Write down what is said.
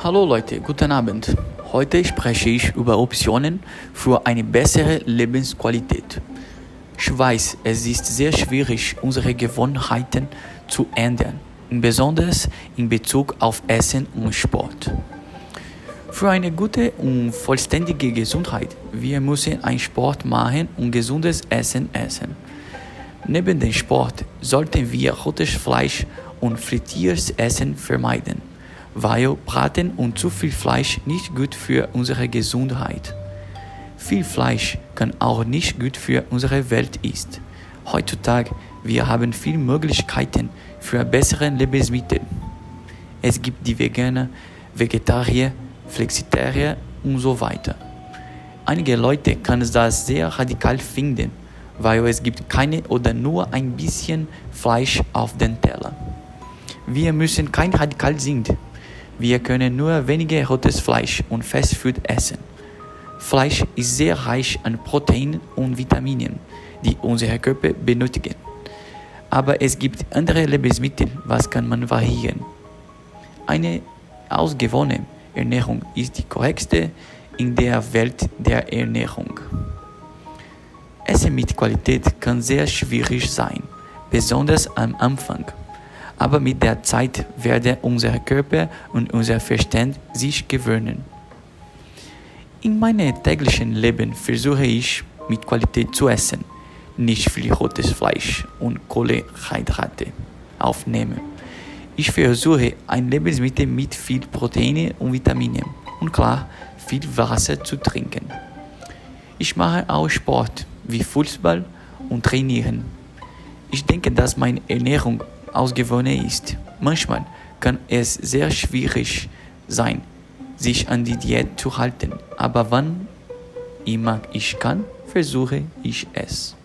Hallo Leute, guten Abend. Heute spreche ich über Optionen für eine bessere Lebensqualität. Ich weiß, es ist sehr schwierig, unsere Gewohnheiten zu ändern, besonders in Bezug auf Essen und Sport. Für eine gute und vollständige Gesundheit, wir müssen einen Sport machen und gesundes Essen essen. Neben dem Sport sollten wir rotes Fleisch und frittiertes Essen vermeiden, weil Braten und zu viel Fleisch nicht gut für unsere Gesundheit. Viel Fleisch kann auch nicht gut für unsere Welt ist. Heutzutage wir haben viele Möglichkeiten für bessere Lebensmittel. Es gibt die Veganer, Vegetarier, Flexitarier und so weiter. Einige Leute können das sehr radikal finden weil es gibt keine oder nur ein bisschen Fleisch auf den Teller. Wir müssen kein Radikal sind. Wir können nur wenige rotes Fleisch und Fastfood essen. Fleisch ist sehr reich an Proteinen und Vitaminen, die unser Körper benötigen. Aber es gibt andere Lebensmittel, was kann man variieren. Eine ausgewogene Ernährung ist die korrekteste in der Welt der Ernährung. Essen mit Qualität kann sehr schwierig sein, besonders am Anfang. Aber mit der Zeit werden unser Körper und unser Verstand sich gewöhnen. In meinem täglichen Leben versuche ich, mit Qualität zu essen, nicht viel rotes Fleisch und Kohlenhydrate aufnehmen. Ich versuche ein Lebensmittel mit viel Proteine und Vitaminen und klar viel Wasser zu trinken. Ich mache auch Sport wie Fußball und Trainieren. Ich denke, dass meine Ernährung ausgewogen ist. Manchmal kann es sehr schwierig sein, sich an die Diät zu halten, aber wann immer ich kann, versuche ich es.